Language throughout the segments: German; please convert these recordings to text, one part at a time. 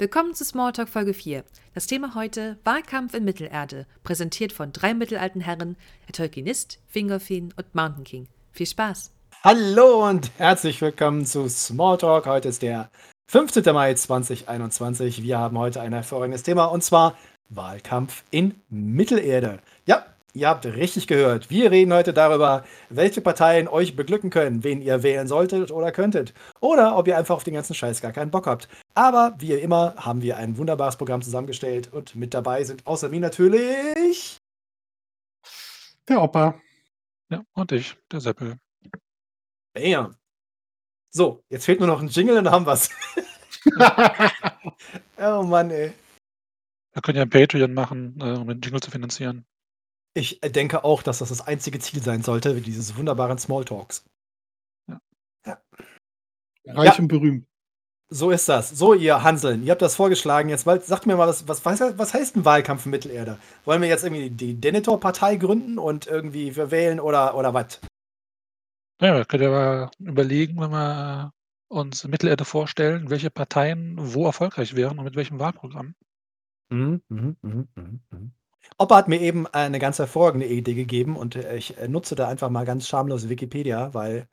Willkommen zu Smalltalk Folge 4. Das Thema heute Wahlkampf in Mittelerde, präsentiert von drei mittelalten Herren, der Tolkienist, Fingerfin und Mountain King. Viel Spaß! Hallo und herzlich willkommen zu Smalltalk. Heute ist der 15. Mai 2021. Wir haben heute ein hervorragendes Thema und zwar Wahlkampf in Mittelerde. Ja, Ihr habt richtig gehört. Wir reden heute darüber, welche Parteien euch beglücken können, wen ihr wählen solltet oder könntet. Oder ob ihr einfach auf den ganzen Scheiß gar keinen Bock habt. Aber wie immer haben wir ein wunderbares Programm zusammengestellt und mit dabei sind außer mir natürlich. Der Opa. Ja, und ich, der Seppel. Bam. So, jetzt fehlt nur noch ein Jingle und dann haben wir's. oh Mann, ey. Wir können ja ein Patreon machen, äh, um den Jingle zu finanzieren. Ich äh, denke auch, dass das das einzige Ziel sein sollte, wie dieses wunderbaren Smalltalks. Ja. ja. Reich ja. und berühmt. So ist das. So, ihr Hanseln, ihr habt das vorgeschlagen. Jetzt sagt mir mal, was, was, was heißt ein Wahlkampf in Mittelerde? Wollen wir jetzt irgendwie die Denethor-Partei gründen und irgendwie wir wählen oder, oder was? Ja, wir können ja mal überlegen, wenn wir uns Mittelerde vorstellen, welche Parteien wo erfolgreich wären und mit welchem Wahlprogramm. Mhm, mh, mh, mh, mh. Opa hat mir eben eine ganz hervorragende Idee gegeben und äh, ich äh, nutze da einfach mal ganz schamlos Wikipedia, weil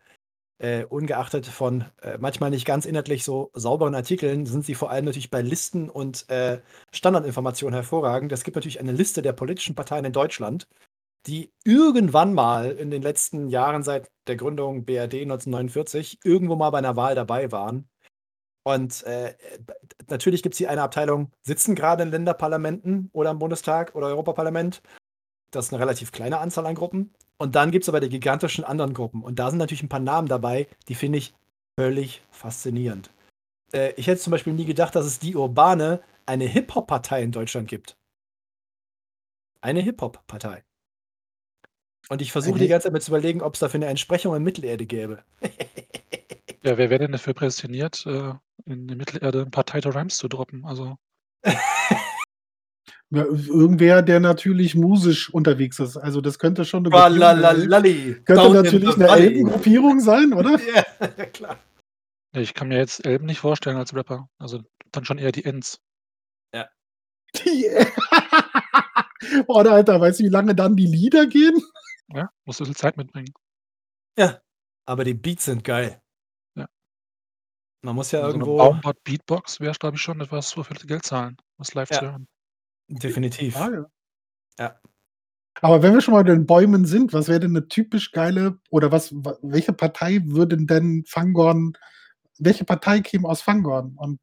äh, ungeachtet von äh, manchmal nicht ganz inhaltlich so sauberen Artikeln sind sie vor allem natürlich bei Listen und Standardinformationen hervorragend. Es gibt natürlich eine Liste der politischen Parteien in Deutschland, die irgendwann mal in den letzten Jahren seit der Gründung BRD 1949 irgendwo mal bei einer Wahl dabei waren. Und äh, natürlich gibt es hier eine Abteilung, sitzen gerade in Länderparlamenten oder im Bundestag oder Europaparlament. Das ist eine relativ kleine Anzahl an Gruppen. Und dann gibt es aber die gigantischen anderen Gruppen. Und da sind natürlich ein paar Namen dabei, die finde ich völlig faszinierend. Äh, ich hätte zum Beispiel nie gedacht, dass es die Urbane eine Hip-Hop-Partei in Deutschland gibt. Eine Hip-Hop-Partei. Und ich versuche die ganze Zeit mit zu überlegen, ob es dafür eine Entsprechung in Mittelerde gäbe. Ja, wer wäre denn dafür prädestiniert, äh, in der Mittelerde ein paar Tighter Rhymes zu droppen? Also. Ja, irgendwer, der natürlich musisch unterwegs ist. Also das könnte schon eine Gruppierung, könnte natürlich eine Elbengruppierung sein, oder? Ja, klar. Ich kann mir jetzt Elben nicht vorstellen als Rapper. Also dann schon eher die Ends. Ja. Die Oder Alter, weißt du, wie lange dann die Lieder gehen? Ja, musst du viel Zeit mitbringen. Ja, aber die Beats sind geil. Man muss ja So 'ne irgendwo Baumbart Beatbox wäre, glaube ich, schon etwas, wofür Geld zahlen, was live zu Ja. hören. Definitiv. Ja. Aber wenn wir schon mal bei den Bäumen sind, was wäre denn 'ne typisch geile oder was wa welche Partei würden denn Fangorn welche Partei käme aus Fangorn und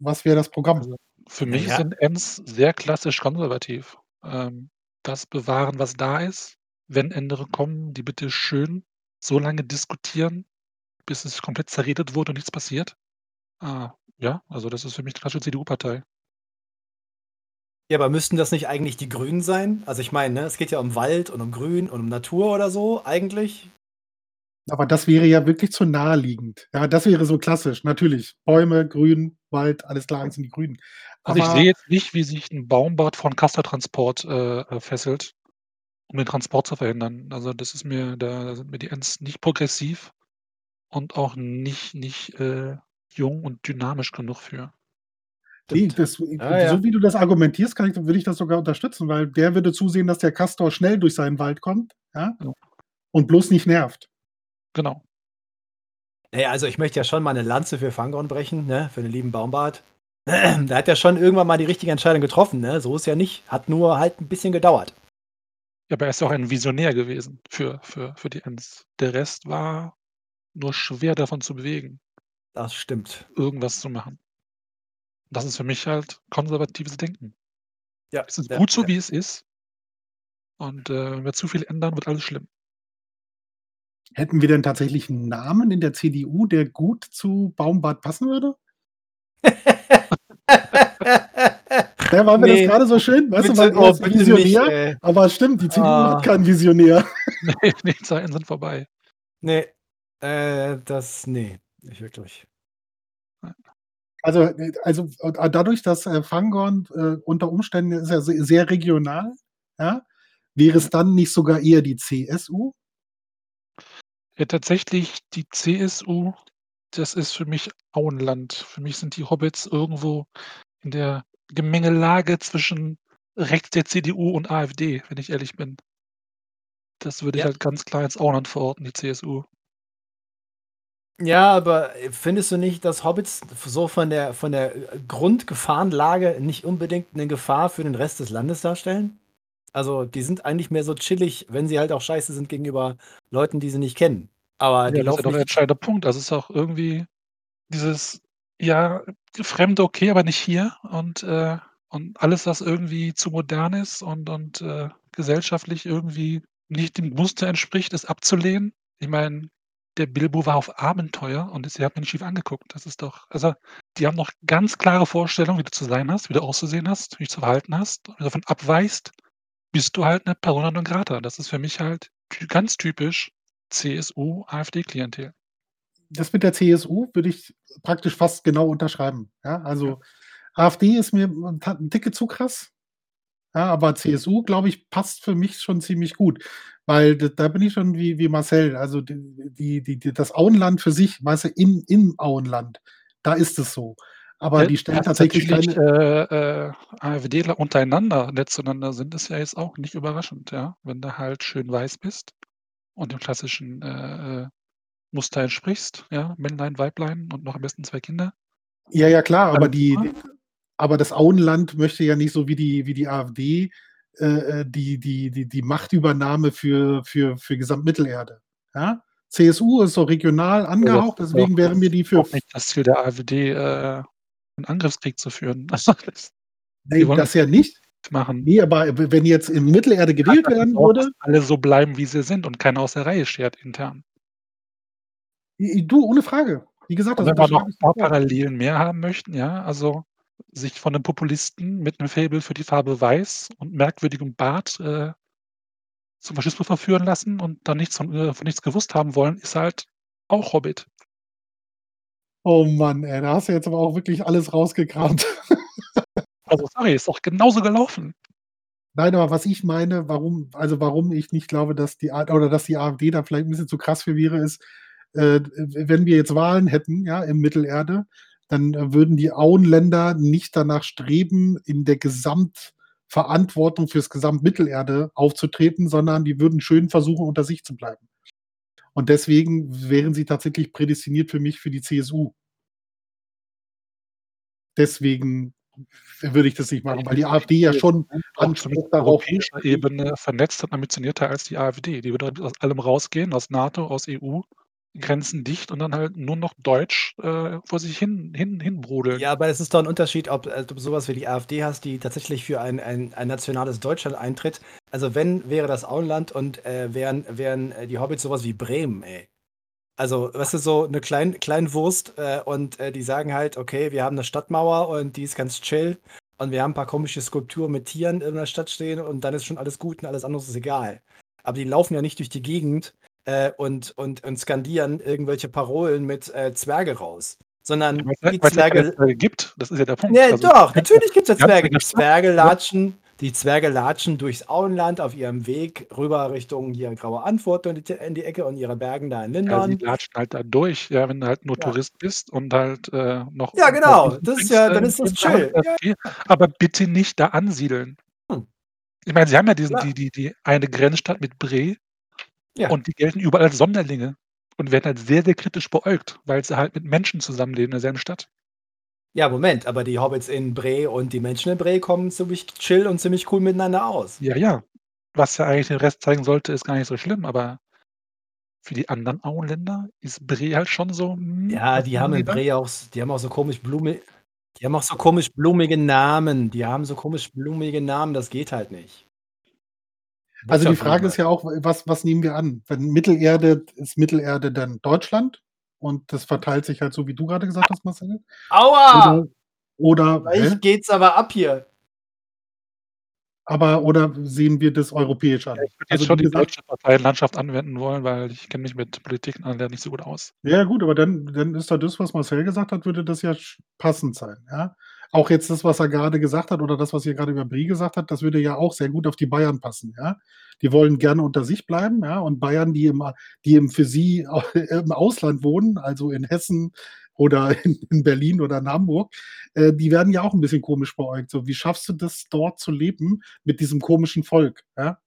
was wäre das Programm? Also, für mich ja. sind Ents sehr klassisch konservativ. Ähm, das bewahren, was da ist. Wenn Änderungen kommen, die bitte schön so lange diskutieren, bis es komplett zerredet wurde und nichts passiert. Ah, ja, also das ist für mich die klassische CDU-Partei. Ja, aber müssten das nicht eigentlich die Grünen sein? Also ich meine, ne, es geht ja um Wald und um Grün und um Natur oder so eigentlich. Aber das wäre ja wirklich zu naheliegend. Ja, das wäre so klassisch, natürlich. Bäume, Grün, Wald, alles klar, das sind die Grünen. Also, ich Aber sehe jetzt nicht, wie sich 'n Baumbart von Castortransport, äh, äh, fesselt, um den Transport zu verhindern. Also, das ist mir da sind mir die Ents nicht progressiv und auch nicht nicht, äh, jung und dynamisch genug für. Ne, Stimmt. das Ja, ja. so wie du das argumentierst, kann ich würde ich das sogar unterstützen, weil der würde zusehen, dass der Castor schnell durch seinen Wald kommt, ja, Ja. und bloß nicht nervt. Genau. Na ja, also ich möchte ja schon mal 'ne Lanze für Fangorn brechen, ne, für den lieben Baumbart. Der hat ja schon irgendwann mal die richtige Entscheidung getroffen, ne? So ist ja nicht. Hat nur halt 'n bisschen gedauert. Ja, aber er ist ja auch ein Visionär gewesen für für für die Ents. Der Rest war nur schwer davon zu bewegen. Das stimmt. Irgendwas zu machen. Das ist für mich halt konservatives Denken. Ja, Es ist ja, gut so, ja. wie es ist. Und, äh, wenn wir zu viel ändern, wird alles schlimm. Hätten wir denn tatsächlich 'n Namen in der CDU, der gut zu Baumbart passen würde? Ja, war mir Ne, das grade so schön, weißt du, bitte, weil er oh, bitte nicht, Visionär, ey. aber stimmt, die CDU Ah. hat keinen Visionär. Ne, die Zeiten sind vorbei. Ne, äh, das ne, nicht wirklich. Also, also, dadurch, dass, äh, Fangorn, äh, unter Umständen ist ja se sehr regional, ja? Wäre es dann nicht sogar eher die CSU? Ja, tatsächlich die CSU, das ist für mich Auenland. Für mich sind die Hobbits irgendwo in der Gemengelage zwischen rechts der CDU und AfD, wenn ich ehrlich bin. Das würde ich Ja. halt ganz klar ins Auenland verorten, die CSU. Ja, aber findest du nicht, dass Hobbits so von der, von der Grundgefahrenlage nicht unbedingt eine Gefahr für den Rest des Landes darstellen? Also, die sind eigentlich mehr so chillig, wenn sie halt auch scheiße sind gegenüber Leuten, die sie nicht kennen. Aber Ja, die das ist ja doch 'n nicht entscheidender Punkt. Das ist auch irgendwie dieses, ja, Fremde okay, aber nicht hier und, äh und alles, was irgendwie zu modern ist und und, äh, gesellschaftlich irgendwie nicht dem Muster entspricht, ist abzulehnen. Ich meine, der Bilbo war auf Abenteuer und ihr habt ihn schief angeguckt. Das ist doch also, die haben doch ganz klare Vorstellungen, wie du zu sein hast, wie du auszusehen hast, wie du dich zu verhalten hast. Wenn du davon abweichst, bist du halt 'ne Persona non grata. Das ist für mich halt ganz typisch CSU, AfD-Klientel. Das mit der CSU würde ich praktisch fast genau unterschreiben, ja? Also, AfD ist mir 'n ta 'n Ticke zu krass. Ja, aber CSU, glaube ich, passt für mich schon ziemlich gut, weil da bin ich schon wie wie Marcel. Also, die die die das Auenland für sich, weißt du, im im Auenland, da ist es so. Aber Ja, die stellen tatsächlich keine äh, äh, AfDler untereinander nett zueinander sind, ist ja jetzt auch nicht überraschend, ja? Wenn du halt schön weiß bist und dem klassischen, äh, äh, Muster entsprichst, ja, Männlein, Weiblein und noch am besten 2 Kinder. Ja, ja, klar, aber die die aber das Auenland möchte ja nicht so wie die wie die AfD, äh, äh, die die die die Machtübernahme für für für Gesamtmittelerde, ja? CSU ist so regional Ja, angehaucht, ja deswegen auch wäre mir die für auch nicht das Ziel der AfD, äh, 'n Angriffskrieg zu führen. Also, das Ne, wollen das ja nicht. machen. Ne, aber wenn jetzt in Mittelerde gewählt Tatsache werden auch, würde alle so bleiben, wie sie sind und keiner aus der Reihe schert intern. Du, ohne Frage. Wie gesagt, das wenn wir noch unterschreibe 'n ich paar. Parallelen mehr haben möchten, ja, also, sich von 'nem Populisten mit 'nem Faible für die Farbe Weiß und merkwürdigem Bart, äh zum Faschismus verführen lassen und dann nichts von äh, von nichts gewusst haben wollen, ist halt auch Hobbit. Oh Mann, ey, da hast du jetzt aber auch wirklich alles rausgekramt. Also, sorry, ist doch genauso gelaufen. Nein, aber was ich meine, warum also, warum ich nicht glaube, dass die oder dass die AfD da vielleicht 'n bisschen zu krass für wäre, ist, äh, wenn wir jetzt Wahlen hätten, ja, in Mittelerde, dann, würden die Auenländer nicht danach streben, in der Gesamtverantwortung fürs Gesamtmittelerde aufzutreten, sondern die würden schön versuchen, unter sich zu bleiben. Und deswegen wären sie tatsächlich prädestiniert für mich für die CSU. Deswegen würde ich das nicht machen, weil die AfD ja schon Anspruch darauf europäischer Ebene vernetzt und ambitionierter als die AfD. Die würde aus allem rausgehen, aus NATO, aus EU, Grenzen dicht und dann halt nur noch Deutsch, äh, vor sich hin hin hinbrodeln. Ja, aber es ist doch 'n Unterschied, ob äh, ob du so was wie die AfD hast, die tatsächlich für ein ein ein nationales Deutschland eintritt. Also, wenn, wäre das Auenland und, äh, wären wären, äh, die Hobbits so was wie Bremen, ey. Also, weißt du, so 'ne Klein Kleinwurst, äh, und, äh, die sagen halt: „Okay, wir haben 'ne Stadtmauer und die ist ganz chill und wir haben 'n paar komische Skulpturen mit Tieren in der Stadt stehen und dann ist schon alles gut und alles andere ist egal.“ Aber die laufen ja nicht durch die Gegend, äh, und und und skandieren irgendwelche Parolen mit, äh, Zwerge raus, sondern Ja, die ja keine Zwerge Zwerge gibt. Das ist ja der Punkt. Ne, Also, doch, die natürlich gibt's ja die ganze Zwerge. Die Zwerge ja. latschen die Zwerge latschen durchs Auenland auf ihrem Weg rüber Richtung hier Graue Antwort in die in die Ecke und ihre Bergen da in Ja, sie Lindern. latschen halt da durch, ja, wenn du halt nur Ja. Tourist bist und halt, äh, noch Ja, genau. Das ist ja äh, dann ist das chill. Ja. okay, aber bitte nicht da ansiedeln. Hm. Ich meine, sie haben ja diesen Ja. die die die eine Grenzstadt mit Bre Ja. und die gelten überall als Sonderlinge und werden halt sehr, sehr kritisch beäugt, weil sie halt mit Menschen zusammenleben in derselben Stadt. Ja, Moment, aber die Hobbits in Bre und die Menschen in Bre kommen ziemlich chill und ziemlich cool miteinander aus. Ja, ja. Was ja eigentlich den Rest zeigen sollte, ist gar nicht so schlimm, aber für die anderen Auenländer ist Bre halt schon so: „Hm, Ja, die haben in da?“ Bre auch die haben auch so komisch blumi die haben auch so komisch blumige Namen. Die haben so komisch blumige Namen, das geht halt nicht. Also, die Frage ist ja auch, was was nehmen wir an? Wenn Mittelerde ist Mittelerde dann Deutschland und das verteilt sich halt so, wie du grade gesagt hast, Marcel? Aua! Oder oder? Gleich geht's aber ab hier. Aber oder sehen wir das europäisch an? Ja, ich würde jetzt Also, schon wie die deutsche Parteienlandschaft anwenden wollen, weil ich kenne mich mit Politik nicht so gut aus. Ja gut, aber dann dann ist doch das, was Marcel gesagt hat, würde das ja passend sein, ja? Auch jetzt das, was er grade gesagt hat oder das, was ihr grade über Bre gesagt habt, das würde ja auch sehr gut auf die Bayern passen, ja? Die wollen gerne unter sich bleiben, ja? Und Bayern, die im die im für sie im Ausland wohnen, also in Hessen oder in, in Berlin oder in Hamburg, äh, die werden ja auch ein bisschen komisch beäugt. So, wie schaffst du das dort zu leben mit diesem komischen Volk? Ja?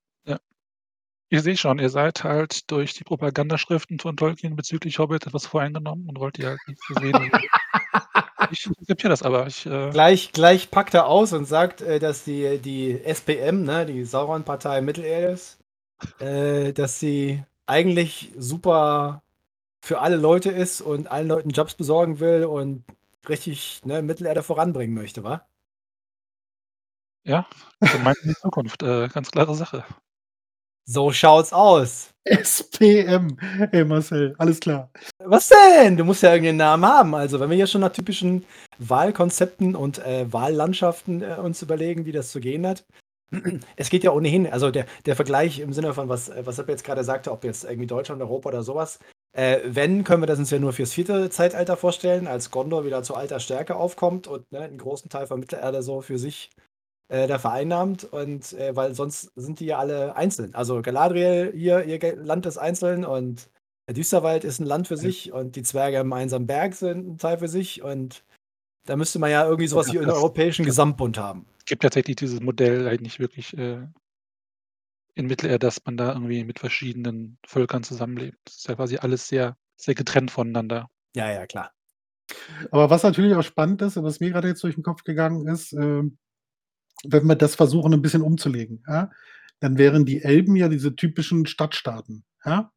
Ich sehe schon, ihr seid halt durch die Propagandaschriften von Tolkien bezüglich Hobbit etwas voreingenommen und wollt die halt nicht so sehen. ich akzeptiere das aber. Ich, äh Gleich, gleich packt er aus und sagt, äh, dass die, die SPM, ne, die Sauron-Partei Mittelerdes, äh, dass sie eigentlich super für alle Leute ist und allen Leuten Jobs besorgen will und richtig ne, Mittelerde voranbringen möchte, wa? Ja, gemeint in die Zukunft, äh, ganz klare Sache. So schaut's aus. SPM. Hey Marcel, alles klar. Was denn? Du musst ja irgendeinen Namen haben. Also, wenn wir hier schon nach typischen Wahlkonzepten und äh, Wahllandschaften äh, uns überlegen, wie das zu gehen hat. Es geht ja ohnehin, also der, der Vergleich im Sinne von, was, was Sepp jetzt gerade sagte, ob jetzt irgendwie Deutschland, Europa oder sowas. Äh, wenn, können wir das uns ja nur fürs vierte Zeitalter vorstellen, als Gondor wieder zu alter Stärke aufkommt und ne, einen großen Teil von Mittelerde so für sich äh, da vereinnahmt. Und äh, weil sonst sind die ja alle einzeln. Also Galadriel hier, ihr Land ist einzeln und der Düsterwald ist ein Land für sich und die Zwerge im einsamen Berg sind ein Teil für sich und da müsste man ja irgendwie sowas wie einen europäischen Gesamtbund haben. Es gibt tatsächlich dieses Modell halt nicht wirklich äh, in Mittelerde, dass man da irgendwie mit verschiedenen Völkern zusammenlebt. Das ist ja quasi alles sehr, sehr getrennt voneinander. Ja, ja, klar. Aber was natürlich auch spannend ist, und was mir gerade jetzt durch den Kopf gegangen ist, äh, wenn wir das versuchen, ein bisschen umzulegen, ja, dann wären die Elben ja diese typischen Stadtstaaten. Ja?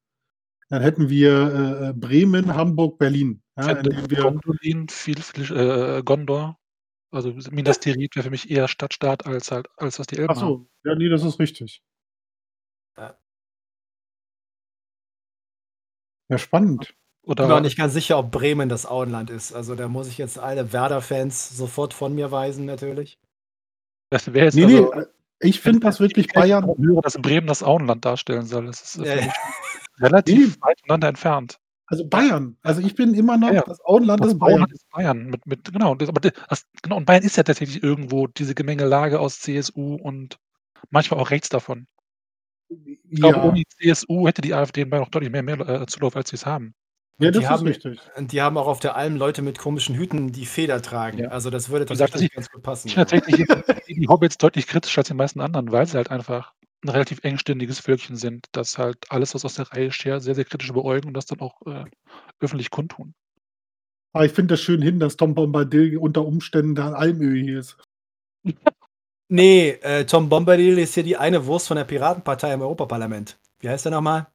Dann hätten wir äh, Bremen, Hamburg, Berlin. Ja, indem wir Gondolin, viel, viel äh, Gondor. Also Minas Tirith wäre für mich eher Stadtstaat als halt, als was die Elben Ach so, ja, nee, das ist richtig. Ja. Ja, spannend. Oder ich bin auch nicht ganz sicher, ob Bremen das Auenland ist. Also da muss ich jetzt alle Werder-Fans sofort von mir weisen, natürlich. Das wäre jetzt nee, also, nee, ich finde das wirklich Bayern. Ich höre, dass Bremen das Auenland darstellen soll. Das ist ja, ja. relativ weit voneinander entfernt. Also Bayern. Also ich bin immer noch, ja. das Auenland das ist Bayern. Auenland ist Bayern. Mit, mit, genau, das, aber das, genau, und Bayern ist ja tatsächlich irgendwo diese Gemengelage aus CSU und manchmal auch rechts davon. Ich glaube, ohne die CSU hätte die AfD in Bayern noch deutlich mehr, mehr äh, Zulauf, als sie es haben. Ja, das die ist haben, richtig. Und die haben auch auf der Alm Leute mit komischen Hüten, die Feder tragen. Ja. Also das würde tatsächlich ganz gut passen. Ich tatsächlich die Hobbits deutlich kritischer als die meisten anderen, weil sie halt einfach ein relativ engständiges Völkchen sind, das halt alles, was aus der Reihe schert, sehr, sehr kritisch beäugen und das dann auch äh, öffentlich kundtun. Aber ich finde das schön hin, dass Tom Bombadil unter Umständen da Almöhi hier ist. nee, äh, Tom Bombadil ist hier die eine Wurst von der Piratenpartei im Europaparlament. Wie heißt der nochmal?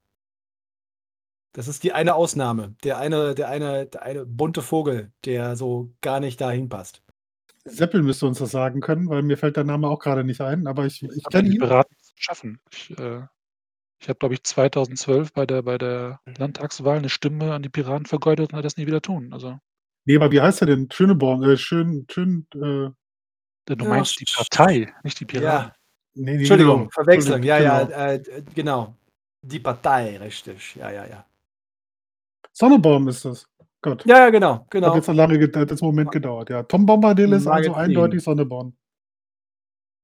Das ist die eine Ausnahme. Der eine, der eine, der eine bunte Vogel, der so gar nicht dahin passt. Seppel müsste uns das sagen können, weil mir fällt der Name auch gerade nicht ein, aber ich, ich kenne ihn. Beraten schaffen. Ich, äh, ich habe, glaube ich, 2012 bei der, bei der Landtagswahl eine Stimme an die Piraten vergeudet und hat das nie wieder tun. Also. Nee, aber wie heißt er denn? Schöneborn, äh, schön, schön, äh, Du ja, meinst die Partei, nicht die Piraten. Ja. Nee, nee, Entschuldigung, genau. Verwechslung. Ja, ja, genau. Äh, genau. Die Partei, richtig. Ja, ja, ja. Sonnebaum ist das. Gott. Ja, ja, genau. genau. Hat jetzt ein lange das Moment gedauert. Ja. Tom Bombadil ist also eindeutig Sonneborn.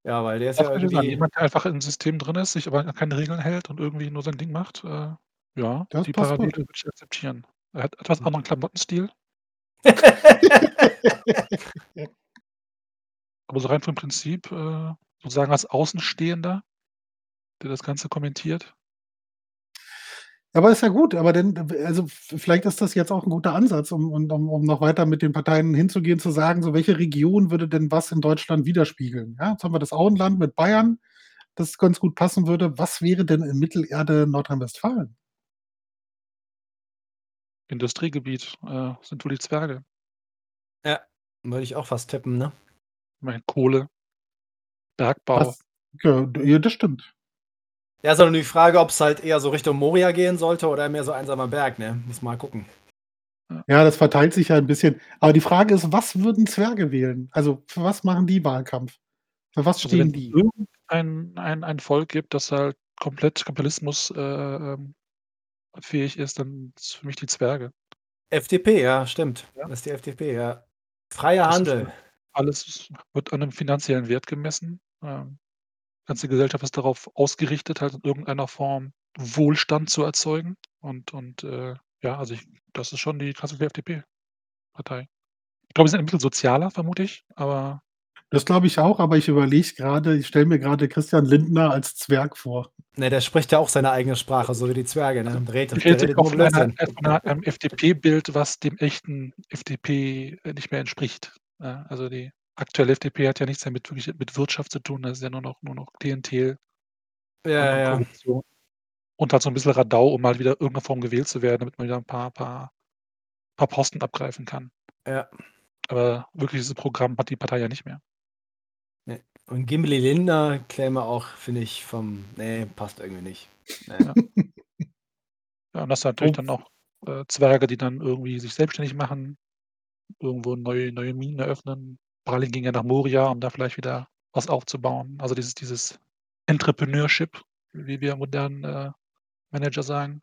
Ja, weil der ist ja irgendwie... Sagen, jemand, der einfach im System drin ist, sich aber an keine Regeln hält und irgendwie nur sein Ding macht, äh, ja, das die Parallele würde ich akzeptieren. Er hat etwas anderen Klamottenstil. aber so rein vom Prinzip, äh, sozusagen als Außenstehender, der das Ganze kommentiert, aber ist ja gut, aber denn, also vielleicht ist das jetzt auch ein guter Ansatz, um, um, um noch weiter mit den Parteien hinzugehen, zu sagen, so welche Region würde denn was in Deutschland widerspiegeln? Ja, jetzt haben wir das Auenland mit Bayern, das ganz gut passen würde. Was wäre denn in Mittelerde Nordrhein-Westfalen? Industriegebiet äh, sind wohl die Zwerge. Ja, würde ich auch fast tippen, ne? Ich meine, Kohle, Bergbau. Ja, ja, das stimmt. Ja, ist nur die Frage, ob es halt eher so Richtung Moria gehen sollte oder mehr so einsamer Berg, ne? Muss mal gucken. Ja, das verteilt sich ja ein bisschen. Aber die Frage ist, was würden Zwerge wählen? Also, für was machen die Wahlkampf? Für was also stehen also, die? Wenn es ein, ein, ein Volk gibt, das halt komplett Kapitalismus äh, ähm, fähig ist, dann ist für mich die Zwerge. FDP, ja, stimmt. Ja. Das ist die FDP, ja. Freier Handel. Alles wird an einem finanziellen Wert gemessen. Ähm, ganze Gesellschaft ist darauf ausgerichtet, halt in irgendeiner Form Wohlstand zu erzeugen. Und, und äh, ja, also ich, das ist schon die klassische FDP. Partei. Ich glaube, sie sind ein bisschen sozialer, vermute ich, aber Das glaube ich auch, aber ich überlege gerade, ich stelle mir gerade Christian Lindner als Zwerg vor. Ne, der spricht ja auch seine eigene Sprache, so wie die Zwerge, ne? Und redet, ich der rede redet einer, äh, einer, einem FDP-Bild, was dem echten FDP äh, nicht mehr entspricht. Also die aktuelle FDP hat ja nichts mehr mit, wirklich mit Wirtschaft zu tun, das ist ja nur noch, nur noch Klientel Ja, und, ja. Korruption. Und halt so ein bisschen Radau, um mal wieder irgendeiner Form gewählt zu werden, damit man wieder ein paar, paar, paar Posten abgreifen kann. Ja. Aber wirklich dieses Programm hat die Partei ja nicht mehr. Ne. Und Gimli Lindner käme auch, finde ich, vom ne, passt irgendwie nicht. Ne. Ja. Ja, und das sind natürlich Oh. dann auch äh, Zwerge, die dann irgendwie sich selbstständig machen, irgendwo neue, neue Minen eröffnen. Bralin ging ja nach Moria, um da vielleicht wieder was aufzubauen. Also dieses, dieses Entrepreneurship, wie wir modernen äh, Manager sagen,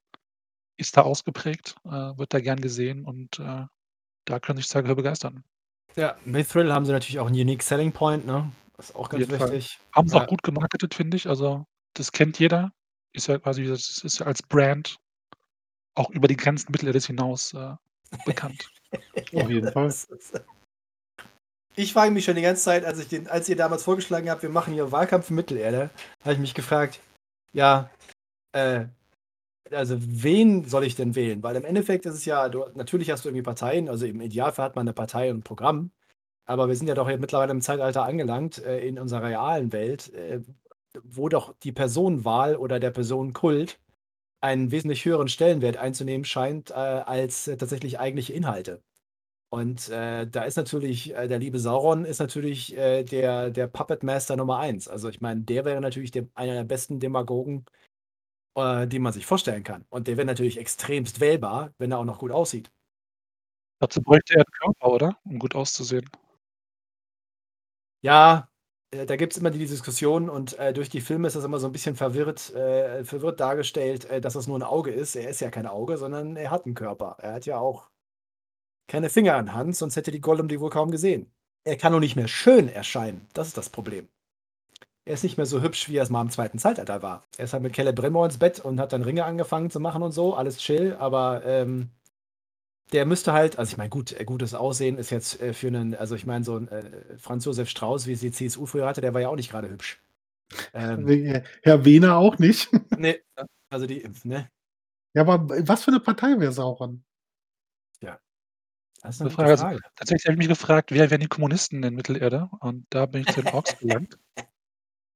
ist da ausgeprägt, äh, wird da gern gesehen und äh, da können sich für begeistern. Ja, Mithril haben sie natürlich auch 'n unique selling point, ne? Ist auch ganz wichtig. Haben sie auch Ja. gut gemarketet, finde ich. Also das kennt jeder. Ist ja quasi, das ist ja als Brand auch über die Grenzen Mittelerdes hinaus äh, bekannt. Auf jeden Fall. Ich frage mich schon die ganze Zeit, als ich den als ihr damals vorgeschlagen habt, wir machen hier Wahlkampf in Mittelerde, habe ich mich gefragt, ja, äh, also wen soll ich denn wählen? Weil im Endeffekt ist es ja, du natürlich hast du irgendwie Parteien, also im Idealfall hat man 'ne Partei und 'n Programm, aber wir sind ja doch jetzt mittlerweile im Zeitalter angelangt, äh, in unserer realen Welt, äh, wo doch die Personenwahl oder der Personenkult einen wesentlich höheren Stellenwert einzunehmen scheint, äh, als äh, tatsächlich eigentliche Inhalte. Und, äh, da ist natürlich äh, der liebe Sauron ist natürlich, äh, der der Puppet Master Nummer 1. Also, ich meine, der wäre natürlich der einer der besten Demagogen, äh, die man sich vorstellen kann. Und der wäre natürlich extremst wählbar, wenn er auch noch gut aussieht. Dazu bräuchte er 'n Körper, oder? Um gut auszusehen. Ja, äh, da gibt's immer die Diskussion und, äh, durch die Filme ist das immer so 'n bisschen verwirrt äh, verwirrt dargestellt, dass das nur 'n Auge ist. Er ist ja kein Auge, sondern er hat 'n Körper. Er hat ja auch keine Finger an Hand, sonst hätte die Gollum die wohl kaum gesehen. Er kann nur nicht mehr schön erscheinen. Das ist das Problem. Er ist nicht mehr so hübsch, wie er es mal im zweiten Zeitalter war. Er ist halt mit Celebrimbor ins Bett und hat dann Ringe angefangen zu machen und so, alles chill, aber, ähm, der müsste halt also, ich meine, gut, äh, gutes Aussehen ist jetzt, äh, für 'nen also, ich meine, so 'n, äh, Franz Josef Strauß, wie es die CSU früher hatte, der war ja auch nicht grade hübsch. Ähm We Herr Wehner auch nicht. Ne, also die ne? Ja, aber was für 'ne Partei wäre Sauron? Das ist 'ne Gute gute Frage. Also, Frage. tatsächlich habe ich mich gefragt, wer wären die Kommunisten in Mittelerde? Und da bin ich zu den Orks gelangt.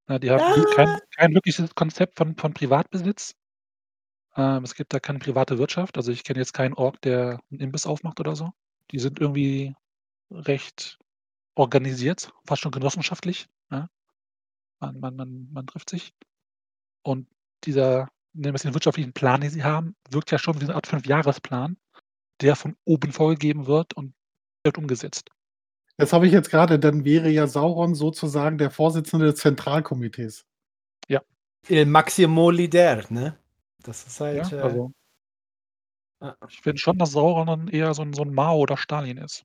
Ja, die haben nie kein kein wirkliches Konzept von von Privatbesitz. Ähm, es gibt da keine private Wirtschaft. Also, ich kenne jetzt keinen Ork, der 'n Imbiss aufmacht oder so. Die sind irgendwie recht organisiert, fast schon genossenschaftlich, ja? Man man man man trifft sich. Und dieser, nennen wir's den wirtschaftlichen Plan, den sie haben, wirkt ja schon wie so 'ne Art Fünfjahresplan, der von oben vorgegeben wird und wird umgesetzt. Das habe ich jetzt grade dann wäre ja Sauron sozusagen der Vorsitzende des Zentralkomitees. Ja. Il Maximo Leader, ne? Das ist Ja, halt, äh also Ja. ich finde schon, dass Sauron dann eher so 'n so 'n Mao oder Stalin ist.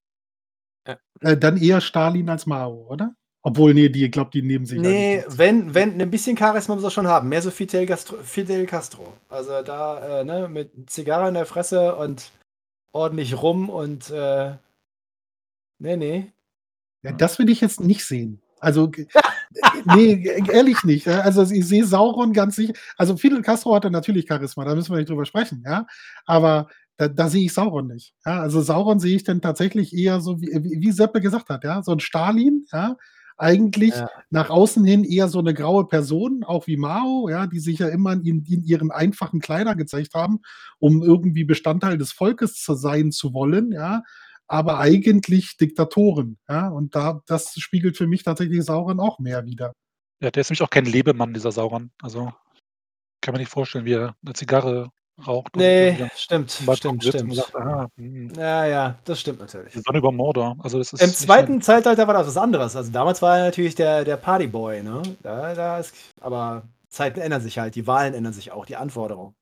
Ja. Äh, dann eher Stalin als Mao, oder? Obwohl, ne, die glaube, die nehmen sich Ne, nichts. wenn wenn 'ne bisschen Charisma muss er schon haben. Mehr so Fidel Gastro Fidel Castro. Also, da, äh, ne, mit Zigarre in der Fresse und ordentlich Rum und, äh ne, ne. Ja, das will ich jetzt nicht sehen. Also, g ne, e ehrlich nicht? Also, ich sehe Sauron ganz sicher also, Fidel Castro hatte natürlich Charisma, da müssen wir nicht drüber sprechen, ja? Aber da da sehe ich Sauron nicht, ja? Also, Sauron sehe ich dann tatsächlich eher so, wie wie Seppe gesagt hat, ja, so 'n Stalin, ja? Eigentlich Ja. nach außen hin eher so 'ne graue Person, auch wie Mao, ja, die sich ja immer in in ihren einfachen Kleidern gezeigt haben, um irgendwie Bestandteil des Volkes zu sein zu wollen, ja? Aber eigentlich Diktatoren, ja? Und da das spiegelt für mich tatsächlich Sauron auch mehr wider. Ja, der ist nämlich auch kein Lebemann, dieser Sauron. Also, kann mir nicht vorstellen, wie er 'ne Zigarre raucht und Ne, irgendwie stimmt, stimmt, und stimmt. sagt: „Ah, hm“ Ja, ja, das stimmt natürlich. „Die Sonne über Mordor.“ Also, das ist Im zweiten Zeitalter war das was anderes. Also, damals war er natürlich der der Partyboy, ne? Da da ist aber Zeiten ändern sich halt, die Wahlen ändern sich auch, die Anforderungen.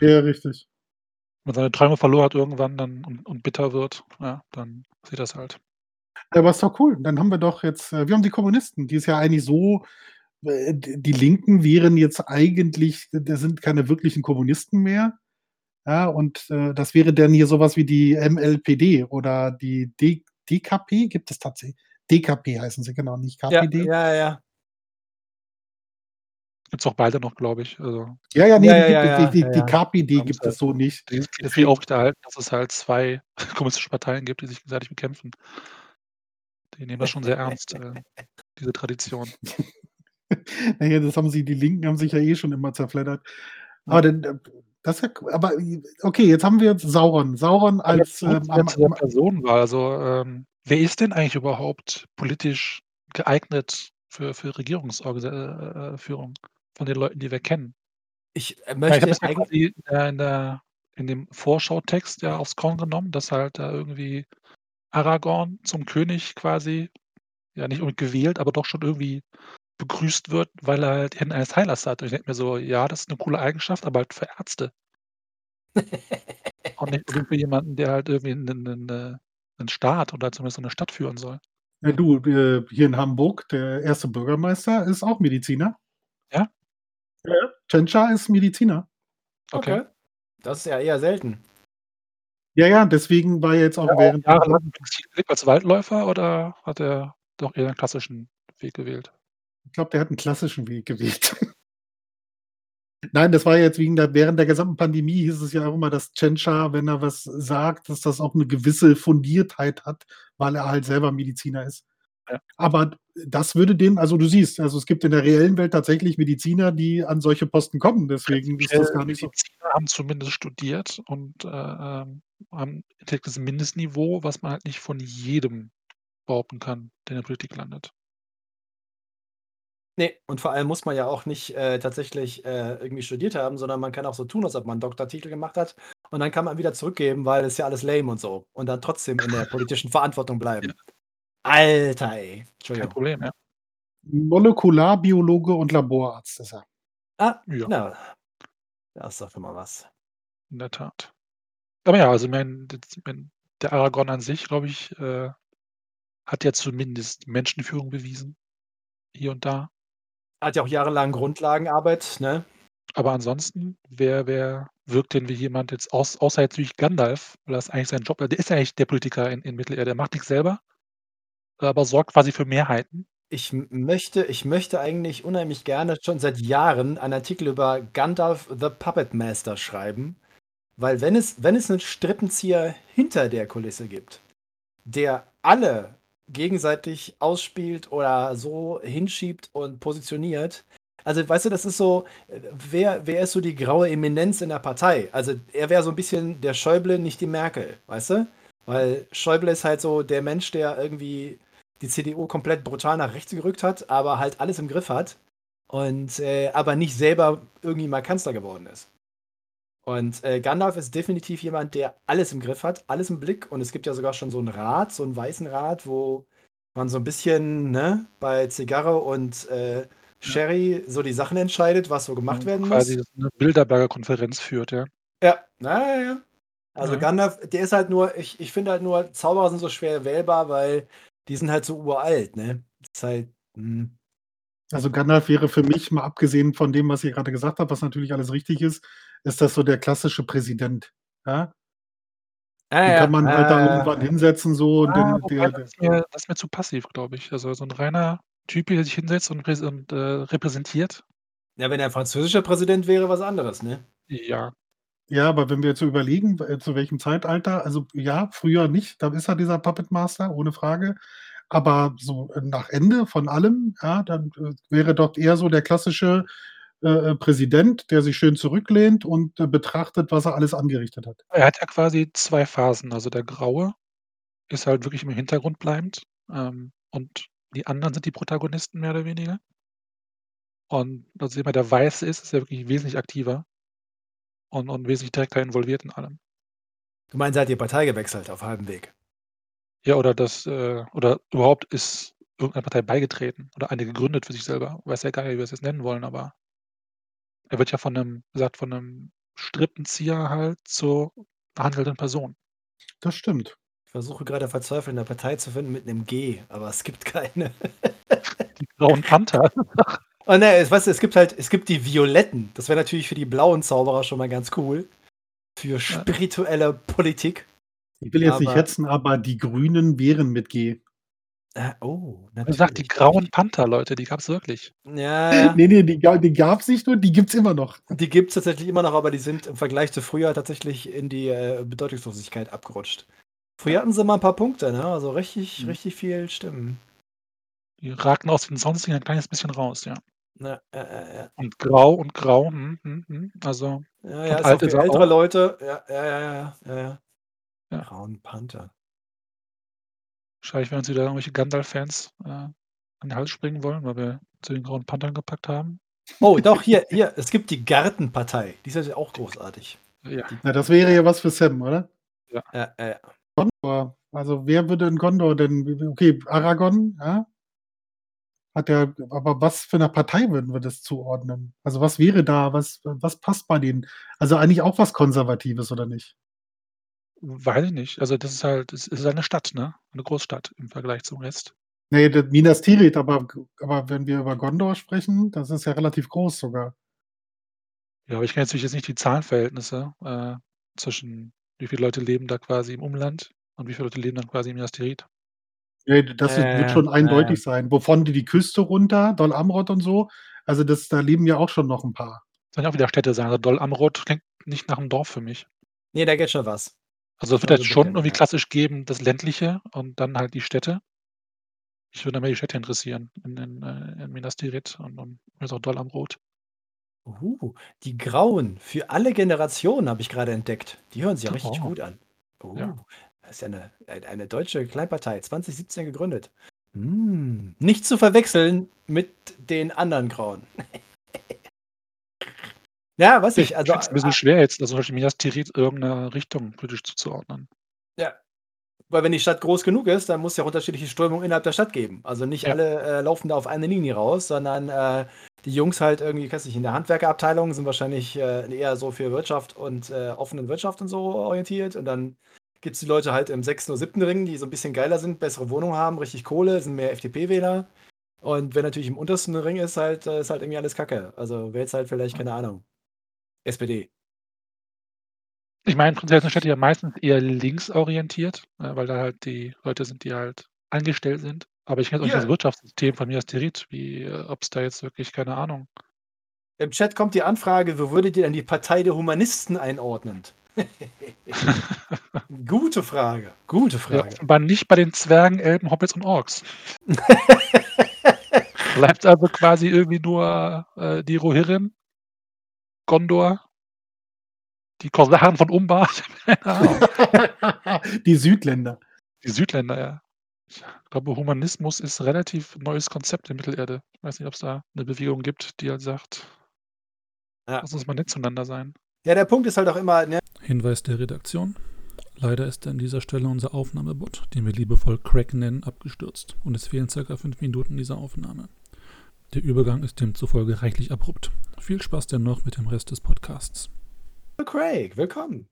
Ja, richtig. Wenn man seine Träume verloren hat irgendwann dann und und bitter wird, ja, dann passiert das halt. Ja, aber ist doch cool. Dann haben wir doch jetzt äh, wir haben die Kommunisten, die ist ja eigentlich so die Linken wären jetzt eigentlich das sind keine wirklichen Kommunisten mehr. Ja, und äh, das wäre dann hier sowas wie die MLPD oder die D DKP gibt es tatsächlich. DKP heißen sie, genau, nicht Ja, KPD. ja, ja. Gibt's auch beide noch, glaube ich. Also, Ja, ja, ne, Ja, die ja, gibt ja, es. ja, Die, die, ja, die ja. KPD gibt halt es so nicht. die Klischee Deswegen, aufrechterhalten, dass es halt 2 kommunistische Parteien gibt, die sich gegenseitig bekämpfen. Die nehmen das schon sehr ernst, äh, diese Tradition. naja, das haben sie, die Linken haben sich ja eh schon immer zerfleddert. Aber dann, äh, das ist ja, aber okay, jetzt haben wir jetzt Sauron. Sauron als jetzt ähm, zu der am, Personenwahl. Also, ähm, wer ist denn eigentlich überhaupt politisch geeignet für für Regierungsorgisa äh, äh, von den Leuten, die wir kennen? Ich, Ja, ich habe möchte das ja eigen quasi in der in der in dem Vorschautext ja aufs Korn genommen, dass halt da irgendwie Aragorn zum König quasi ja, nicht unbedingt gewählt, aber doch schon irgendwie begrüßt wird, weil er halt Hände eines Heilers hat. Und ich denke mir so: „Ja, das ist 'ne coole Eigenschaft, aber halt für Ärzte.“ Und nicht für jemanden, der halt irgendwie 'nen 'nen, äh 'nen Staat oder zumindest so 'ne Stadt führen soll. Ja, du, äh, hier in Hamburg, der erste Bürgermeister ist auch Mediziner. Ja? Ja, ja. Tschentscher ist Mediziner. Okay. Okay. Das ist ja eher selten. Ja, ja, deswegen war er jetzt auch auch während der jahrelang als Waldläufer oder hat er doch eher 'n klassischen Weg gewählt? Ich glaube, der hat 'n klassischen Weg gewählt. Nein, das war jetzt wegen der während der gesamten Pandemie hieß es ja auch immer, dass Tschentscher, wenn er was sagt, dass das auch 'ne gewisse Fundiertheit hat, weil er halt selber Mediziner ist. Ja. Aber das würde den also du siehst, also es gibt in der reellen Welt tatsächlich Mediziner, die an solche Posten kommen, deswegen ist das gar nicht so. Mediziner haben zumindest studiert und, äh, ähm, haben intellektuelles Mindestniveau, was man halt nicht von jedem behaupten kann, der in der Politik landet. Ne, und vor allem muss man ja auch nicht, äh, tatsächlich, äh, irgendwie studiert haben, sondern man kann auch so tun, als ob man 'n Doktortitel gemacht hat und dann kann man wieder zurückgeben, weil ist ja alles lame und so und dann trotzdem in der politischen Verantwortung bleiben. Ja. Alter, ey. Kein Entschuldigung. Problem, ja. Molekularbiologe und Laborarzt ist er. Ah, Ja. na, das ist doch schon mal was. In der Tat. Aber ja, also, meine, der Aragorn an sich, glaube ich, äh, hat ja zumindest Menschenführung bewiesen, hier und da. Hat ja auch jahrelang Grundlagenarbeit, ne? Aber ansonsten, wer wer wirkt denn wie jemand jetzt aus außer jetzt natürlich Gandalf, weil das eigentlich sein Job der ist ja eigentlich der Politiker in in Mittelerde. Der macht nix selber, aber sorgt quasi für Mehrheiten. Ich möchte ich möchte eigentlich unheimlich gerne schon seit Jahren einen Artikel über Gandalf the Puppet Master schreiben, weil wenn es wenn es 'nen Strippenzieher hinter der Kulisse gibt, der alle gegenseitig ausspielt oder so hinschiebt und positioniert also, weißt du, das ist so wer wer ist so die graue Eminenz in der Partei? Also, er wäre so 'n bisschen der Schäuble, nicht die Merkel, weißt du? Weil Schäuble ist halt so der Mensch, der irgendwie die CDU komplett brutal nach rechts gerückt hat, aber halt alles im Griff hat und, äh, aber nicht selber irgendwie mal Kanzler geworden ist. Und, äh, Gandalf ist definitiv jemand, der alles im Griff hat, alles im Blick und es gibt ja sogar schon so 'n Rat, so 'n weißen Rat, wo man so 'n bisschen, ne, bei Zigarre und, äh, Sherry so die Sachen entscheidet, was so gemacht werden quasi muss. 'ne Bilderberger Konferenz führt, ja. Ja, ja, ja. Also, Ja. Gandalf, der ist halt nur ich ich finde halt nur, Zauberer sind so schwer wählbar, weil die sind halt so uralt, ne? Ist halt hm. Also, Gandalf wäre für mich, mal abgesehen von dem, was ihr grade gesagt habt, was natürlich alles richtig ist, ist das so der klassische Präsident, ja? Ja, Den ja, kann man halt da irgendwann äh hinsetzen so und Ah, den der das der ist mir das ist mir zu passiv, glaube ich. Also, so 'n reiner Typ, der sich hinsetzt und und, äh, repräsentiert. Ja, wenn er französischer Präsident wäre, was anderes, ne? Ja. Ja, aber wenn wir jetzt so überlegen, w zu welchem Zeitalter also, ja, früher nicht, da ist er dieser Puppet Master, ohne Frage. Aber so, äh, nach Ende von allem, ja, dann, äh, wäre doch eher so der klassische, äh, äh, Präsident, der sich schön zurücklehnt und, äh, betrachtet, was er alles angerichtet hat. Er hat ja quasi 2 Phasen. Also, der Graue ist halt wirklich im Hintergrund bleibend, ähm, und die anderen sind die Protagonisten mehr oder weniger. Und also, jemand, der Weiße ist, ist ja wirklich wesentlich aktiver und und wesentlich direkter involviert in allem. Du meinst, er hat die Partei gewechselt auf halbem Weg? Ja, oder das, äh oder überhaupt ist irgendeiner Partei beigetreten oder eine gegründet für sich selber. Weiß ja gar nicht, wie wir es jetzt nennen wollen, aber er wird ja von 'nem wie gesagt, von 'nem Strippenzieher halt zur handelnden Person. Das stimmt. Ich versuche grade verzweifelt 'ne Partei zu finden mit 'nem G, aber es gibt keine. Die Grauen Panther. Oh ne, es weißt du, es gibt halt es gibt die Violetten. Das wäre natürlich für die blauen Zauberer schon mal ganz cool. für spirituelle Politik. Ich will jetzt nicht Aber- hetzen, aber die Grünen wären mit G. Äh, oh, Er sagt die natürlich. grauen Panther, Leute, die gab's wirklich. Ja, ja. Nee, nee, die, ga- die gab es nicht nur, die gibt es immer noch. Die gibt es tatsächlich immer noch, aber die sind im Vergleich zu früher tatsächlich in die äh, Bedeutungslosigkeit abgerutscht. Früher hatten sie mal ein paar Punkte, ne? Also richtig, Mhm. richtig viel Stimmen. Die ragten aus den sonstigen ein kleines bisschen raus, ja. Ja, ja, ja, ja. Und grau und grau, hm, hm, hm. Also, Ja, ja, ist Und auch ist für er ältere auch. Leute. Ja, ja, ja, ja, ja, ja. Ja. Grauen Panther. Wahrscheinlich werden sie da irgendwelche Gandalf-Fans äh, an den Hals springen wollen, weil wir zu den grauen Panthern gepackt haben. Oh, doch, hier, hier, es gibt die Gartenpartei. Die ist natürlich auch großartig. Ja, Na, das wäre ja was für Sam, oder? Ja, ja, ja. Gondor. Also wer würde in Gondor denn? Okay, Aragon, ja? Hat ja, aber was für eine Partei würden wir das zuordnen? Also was wäre da? Was, was passt bei denen? Also eigentlich auch was Konservatives, oder nicht? Weiß ich nicht. Also, das ist halt, es ist eine Stadt, ne? Eine Großstadt im Vergleich zum Rest. Nee, das Minas Tirith, aber, aber wenn wir über Gondor sprechen, das ist ja relativ groß sogar. Ja, aber ich kenne natürlich jetzt nicht die Zahlenverhältnisse äh, zwischen wie viele Leute leben da quasi im Umland und wie viele Leute leben dann quasi im Minas Tirith. Nee, das ist, Äh, wird schon äh. eindeutig sein. Wovon die die Küste runter, Dol Amrod und so, also das, da leben ja auch schon noch ein paar. Das sollen ja auch wieder Städte sein. Also Dol Amrod klingt nicht nach einem Dorf für mich. Nee, da geht schon was. Also es wird Also jetzt schon irgendwie ja. klassisch geben, das ländliche und dann halt die Städte. Ich würde mehr die Städte interessieren in, in, äh, in Minas Tirith und, und jetzt auch Dol Amrod. Uh, die Grauen für alle Generationen habe ich gerade entdeckt. Die hören sich ja richtig Oh. gut an. Uh, Ja. Das ist ja eine, eine deutsche Kleinpartei, 2017 gegründet. Hm, nicht zu verwechseln mit den anderen Grauen. ja, was Ich also. es ein bisschen schwer jetzt, also zum Beispiel Minas Tirith irgendeiner Richtung politisch zuzuordnen. Ja. Weil wenn die Stadt groß genug ist, dann muss es ja unterschiedliche Strömungen innerhalb der Stadt geben. Also nicht Ja. alle äh, laufen da auf eine Linie raus, sondern äh, die Jungs halt irgendwie, weiß nicht, in der Handwerkerabteilung sind wahrscheinlich äh, eher so für Wirtschaft und äh, offenen Wirtschaft und so orientiert. Und dann gibt es die Leute halt im sechsten oder siebten Ring, die so ein bisschen geiler sind, bessere Wohnungen haben, richtig Kohle, sind mehr FDP-Wähler. Und wer natürlich im untersten Ring ist, halt, äh, ist halt irgendwie alles Kacke. Also wäre jetzt halt vielleicht, keine Ahnung, SPD. Ich meine, prinzipiell sind Städte ja meistens eher linksorientiert, äh, weil da halt die Leute sind, die halt angestellt sind. Aber ich kenne auch nicht Ja. das Wirtschaftssystem von Minas Tirith, wie, äh, ob es da jetzt wirklich, keine Ahnung. Im Chat kommt die Anfrage, wo würdet ihr denn die Partei der Humanisten einordnen? Gute Frage. Gute Ja, Frage. offenbar nicht bei den Zwergen, Elben, Hobbits und Orks. Bleibt also quasi irgendwie nur äh, die Rohirrim, Gondor, die Korsaren von Umbar, die Südländer. die Südländer, ja. Ich glaube, Humanismus ist ein relativ neues Konzept in Mittelerde. Ich weiß nicht, ob es da eine Bewegung gibt, die halt sagt, Ja. lass uns mal nett zueinander sein. Ja, der Punkt ist halt auch immer, ne, Hinweis der Redaktion. Leider ist an dieser Stelle unser Aufnahmebot, den wir liebevoll Crack nennen, abgestürzt und es fehlen circa fünf Minuten dieser Aufnahme. Der Übergang ist demzufolge reichlich abrupt. Viel Spaß dennoch mit dem Rest des Podcasts. Craig, willkommen.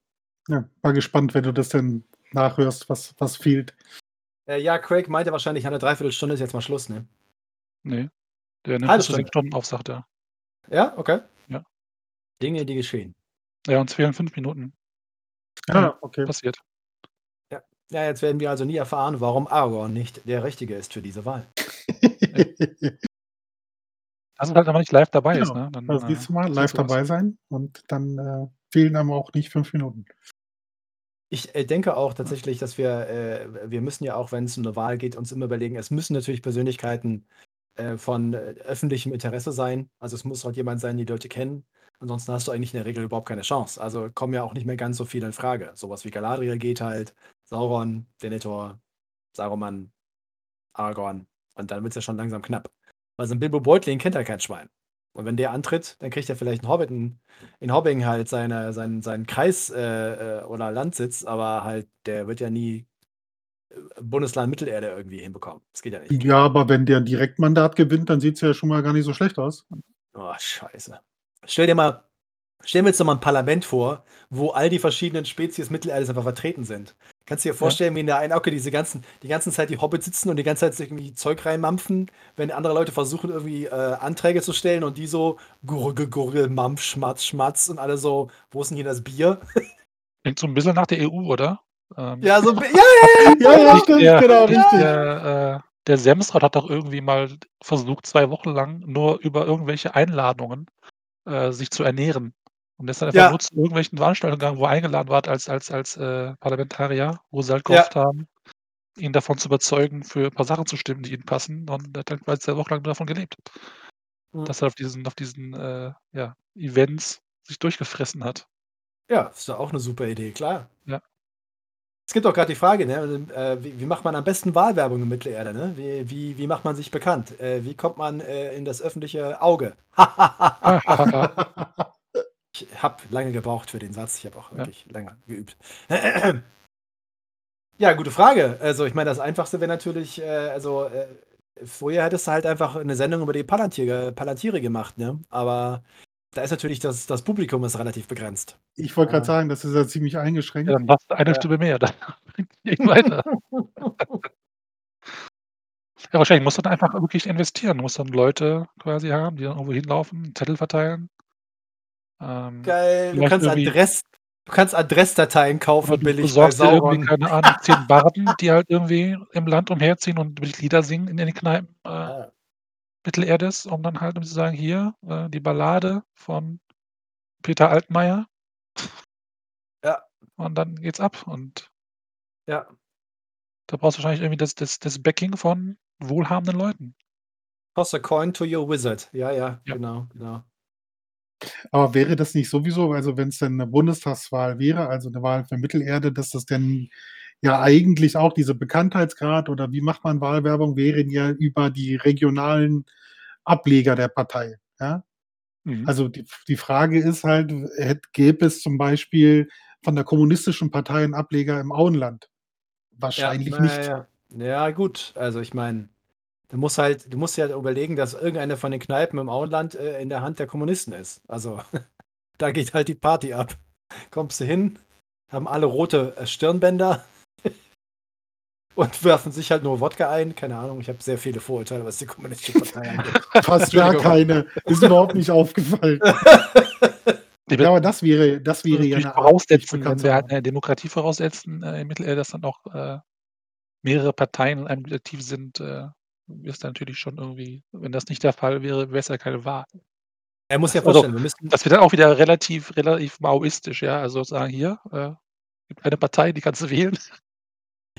Ja, war gespannt, wenn du das denn nachhörst, was, was fehlt. Äh, ja, Craig meinte wahrscheinlich, nach einer Dreiviertelstunde ist jetzt mal Schluss, ne? Nee. Der nimmt Stunde. sechs Stunden auf, sagt er. Ja, okay. Ja. Dinge, die geschehen. Ja, uns fehlen fünf Minuten. Ah, okay. Passiert. Ja, jetzt werden wir also nie erfahren, warum Aragorn nicht der Richtige ist für diese Wahl. Das ist halt aber nicht live dabei ist, Genau. ne? Dann, Das äh, nächste Mal live dabei sein und dann äh, fehlen einem auch nicht fünf Minuten. Ich äh, denke auch tatsächlich, dass wir, äh, wir müssen ja auch, wenn es um eine Wahl geht, uns immer überlegen, es müssen natürlich Persönlichkeiten äh, von äh, öffentlichem Interesse sein. Also es muss halt jemand sein, die die Leute kennen. Ansonsten hast du eigentlich in der Regel überhaupt keine Chance. Also kommen ja auch nicht mehr ganz so viele in Frage. Sowas wie Galadriel geht halt, Sauron, Denethor, Saruman, Aragorn. Und dann wird es ja schon langsam knapp. Weil so ein Bilbo Beutling kennt ja kein Schwein. Und wenn der antritt, dann kriegt er vielleicht in Hobbiton, in Hobbing halt seine, seinen, seinen Kreis äh, äh, oder Landsitz, aber halt, der wird ja nie äh, Bundesland Mittelerde irgendwie hinbekommen. Das geht ja nicht. Ja, aber wenn der ein Direktmandat gewinnt, dann sieht es ja schon mal gar nicht so schlecht aus. Oh, scheiße. Stell dir mal, stell mir jetzt noch mal ein Parlament vor, wo all die verschiedenen Spezies Mittelerdes einfach vertreten sind. Kannst du dir vorstellen, wie in der Einauke diese ganzen, die ganze Zeit die Hobbits sitzen und die ganze Zeit irgendwie Zeug reinmampfen, wenn andere Leute versuchen, irgendwie äh, Anträge zu stellen und die so Gurgel, Gurgel, Mampf, Schmatz, Schmatz und alle so, wo ist denn hier das Bier? Klingt so 'n bisschen nach der EU, oder? Ähm, Ja, so ja, ja, ja, Ja, ja, stimmt, der genau, richtig. der, äh der Semsrott hat doch irgendwie mal versucht, 2 Wochen lang nur über irgendwelche Einladungen, äh, sich zu ernähren. Und ist dann einfach Ja. nur zu irgendwelchen Veranstaltungen gegangen, wo er eingeladen war als als als, äh, Parlamentarier, wo sie halt Ja. gehofft haben, ihn davon zu überzeugen, für 'n paar Sachen zu stimmen, die ihm passen. Und er hat dann quasi 2 Wochen lang davon gelebt. Mhm. Dass er auf diesen auf diesen, äh, ja, Events sich durchgefressen hat. Ja, ist doch auch 'ne super Idee, klar. Ja. Es gibt auch grad die Frage, ne, äh, wie wie macht man am besten Wahlwerbung in Mittelerde, ne? Wie wie wie macht man sich bekannt? Äh, wie kommt man, äh, in das öffentliche Auge? Ich habe lange gebraucht für den Satz. Ich habe auch Ja. wirklich lange geübt. Ja, gute Frage. Also, ich meine, das Einfachste wäre natürlich, äh, also, äh, früher hättest du halt einfach 'ne Sendung über die Palantir Palantiere gemacht, ne? Aber da ist natürlich das das Publikum ist relativ begrenzt. Ich wollte grad Ah. sagen, das ist ja ziemlich eingeschränkt. Ja, dann hast du eine Ja. Stimme mehr, dann bringt nicht weiter. Ja, wahrscheinlich musst du dann einfach wirklich investieren. Du musst dann Leute quasi haben, die dann irgendwo hinlaufen, Zettel verteilen. Ähm, Geil, du kannst Adress du kannst Adressdateien kaufen du billig bei besorgst dir irgendwie, keine Ahnung, 10 Barden, die halt irgendwie im Land umherziehen und Lieder singen in den Kneipen, äh, Ja. Mittelerdes, um dann halt um zu sagen: „Hier, äh, die Ballade von Peter Altmaier.“ Ja. Und dann geht's ab. Und Ja. da brauchst du wahrscheinlich irgendwie das das das Backing von wohlhabenden Leuten. Toss a coin to your wizard. Ja, ja, Ja. genau, genau. Aber wäre das nicht sowieso also, wenn's denn 'ne Bundestagswahl wäre, also 'ne Wahl für Mittelerde, dass das denn ja eigentlich auch diese Bekanntheitsgrad oder wie macht man Wahlwerbung, wären ja über die regionalen Ableger der Partei, ja? Mhm. Also, die die Frage ist halt, gäbe es zum Beispiel von der kommunistischen Partei 'n Ableger im Auenland? Ja, Wahrscheinlich na nicht. ja. Ja, gut. Also, ich meine, du musst halt du musst dir halt überlegen, dass irgendeine von den Kneipen im Auenland, äh, in der Hand der Kommunisten ist. Also, da geht halt die Party ab. Kommst du hin, haben alle rote, äh, Stirnbänder und werfen sich halt nur Wodka ein. Keine Ahnung, ich habe sehr viele Vorurteile, was die kommunistische Partei angeht. Fast gar keine. Ist überhaupt nicht aufgefallen. Ja, aber das wäre das wäre ja 'ne sich voraussetzen, wenn wir halt machen. 'ne Demokratie voraussetzen, äh, in Mittelerde, dass dann auch, äh, mehrere Parteien in einem aktiv sind, äh, ist natürlich schon irgendwie wenn das nicht der Fall wäre, wäre es ja keine Wahl. Er muss ja Also, vorstellen, wir müssen das wird dann auch wieder relativ relativ maoistisch, ja? Also, sagen: „Hier, äh, gibt eine Partei, die kannst du wählen.“